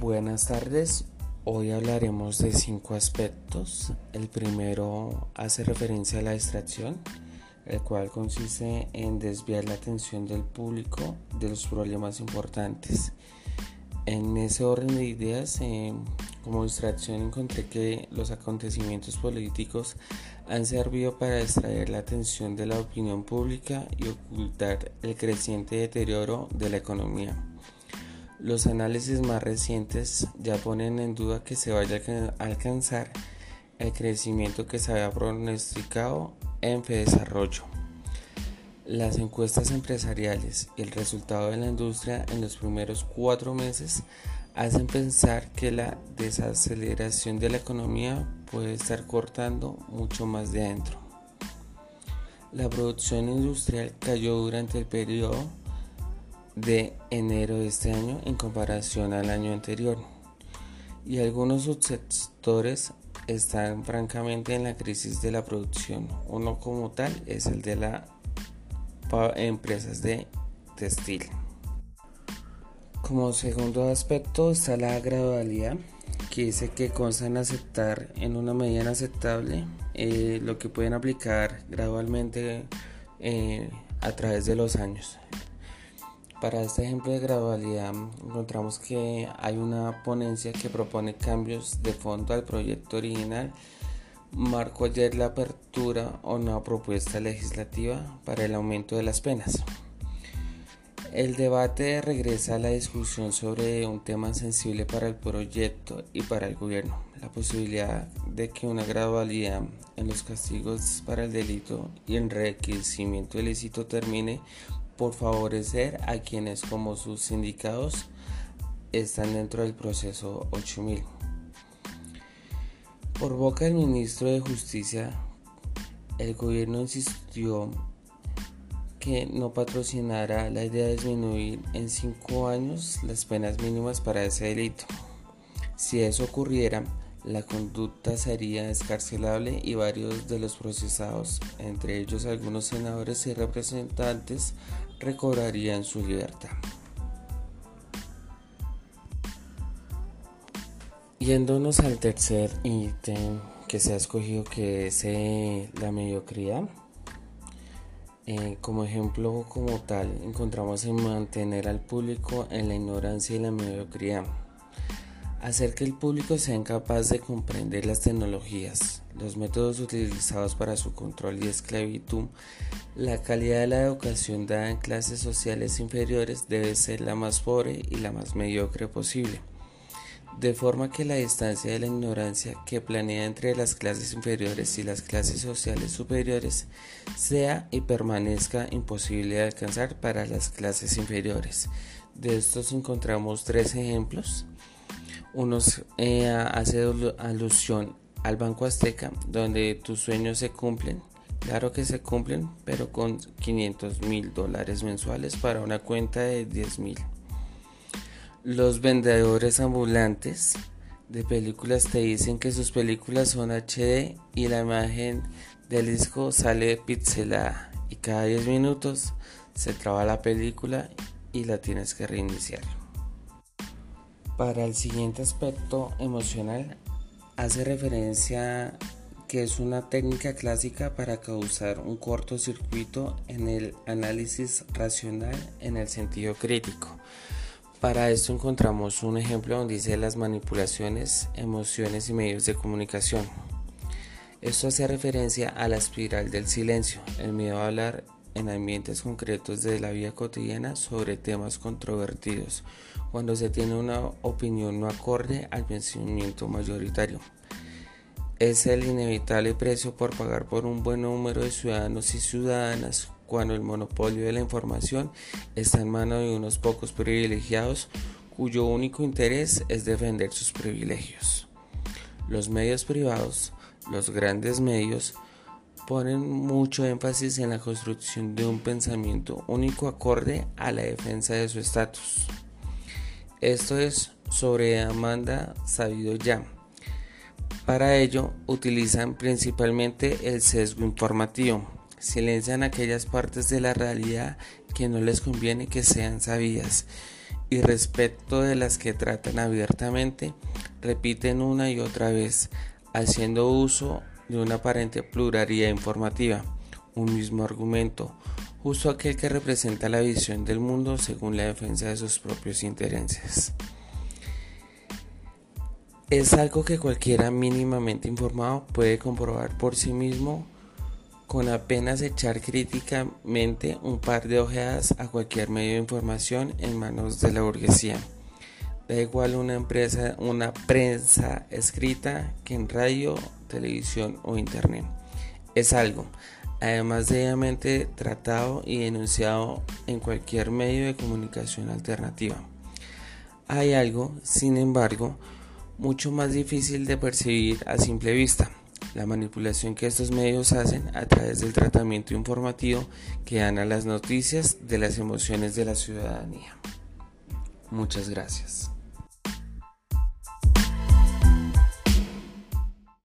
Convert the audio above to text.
Buenas tardes, hoy hablaremos de cinco aspectos. El primero hace referencia a la distracción, el cual consiste en desviar la atención del público de los problemas importantes. En ese orden de ideas, eh, como distracción encontré que los acontecimientos políticos han servido para distraer la atención de la opinión pública y ocultar el creciente deterioro de la economía. Los análisis más recientes ya ponen en duda que se vaya a alcanzar el crecimiento que se había pronosticado en desarrollo. Las encuestas empresariales y el resultado de la industria en los primeros cuatro meses hacen pensar que la desaceleración de la economía puede estar cortando mucho más de adentro. La producción industrial cayó durante el periodo de enero de este año en comparación al año anterior y algunos subsectores están francamente en la crisis de la producción. Uno como tal es el de las empresas de textil. Como segundo aspecto está la gradualidad, que dice que consta en aceptar en una medida aceptable eh, lo que pueden aplicar gradualmente eh, a través de los años. Para este ejemplo de gradualidad encontramos que hay una ponencia que propone cambios de fondo al proyecto original. Marco ayer la apertura a una propuesta legislativa para el aumento de las penas. El debate regresa a la discusión sobre un tema sensible para el proyecto y para el gobierno, la posibilidad de que una gradualidad en los castigos para el delito y el enriquecimiento ilícito termine por favorecer a quienes como sus sindicados están dentro del proceso 8000. Por boca del ministro de Justicia, el gobierno insistió que no patrocinara la idea de disminuir en cinco años las penas mínimas para ese delito. Si eso ocurriera, la conducta sería escarcelable y varios de los procesados, entre ellos algunos senadores y representantes, recobrarían su libertad. Yéndonos al tercer ítem que se ha escogido que es eh, la mediocridad. Eh, como ejemplo como tal encontramos en mantener al público en la ignorancia y la mediocridad. Hacer que el público sea incapaz de comprender las tecnologías, los métodos utilizados para su control y esclavitud, la calidad de la educación dada en clases sociales inferiores debe ser la más pobre y la más mediocre posible de forma que la distancia de la ignorancia que planea entre las clases inferiores y las clases sociales superiores sea y permanezca imposible de alcanzar para las clases inferiores. De estos encontramos tres ejemplos. Uno eh, hace alusión al Banco Azteca, donde tus sueños se cumplen. Claro que se cumplen, pero con 500 mil dólares mensuales para una cuenta de 10 mil. Los vendedores ambulantes de películas te dicen que sus películas son HD y la imagen del disco sale pixelada y cada 10 minutos se traba la película y la tienes que reiniciar. Para el siguiente aspecto emocional hace referencia que es una técnica clásica para causar un cortocircuito en el análisis racional en el sentido crítico. Para esto encontramos un ejemplo donde dice las manipulaciones, emociones y medios de comunicación. Esto hace referencia a la espiral del silencio, el miedo a hablar en ambientes concretos de la vida cotidiana sobre temas controvertidos, cuando se tiene una opinión no acorde al pensamiento mayoritario. Es el inevitable precio por pagar por un buen número de ciudadanos y ciudadanas cuando el monopolio de la información está en manos de unos pocos privilegiados cuyo único interés es defender sus privilegios. Los medios privados, los grandes medios, ponen mucho énfasis en la construcción de un pensamiento único acorde a la defensa de su estatus. Esto es sobre Amanda sabido ya. Para ello utilizan principalmente el sesgo informativo silencian aquellas partes de la realidad que no les conviene que sean sabidas y respecto de las que tratan abiertamente, repiten una y otra vez, haciendo uso de una aparente pluralidad informativa, un mismo argumento, justo aquel que representa la visión del mundo según la defensa de sus propios intereses. Es algo que cualquiera mínimamente informado puede comprobar por sí mismo con apenas echar críticamente un par de ojeadas a cualquier medio de información en manos de la burguesía. Da igual una empresa, una prensa escrita que en radio, televisión o internet. Es algo, además debidamente tratado y denunciado en cualquier medio de comunicación alternativa. Hay algo, sin embargo, mucho más difícil de percibir a simple vista, la manipulación que estos medios hacen a través del tratamiento informativo que dan a las noticias de las emociones de la ciudadanía. Muchas gracias.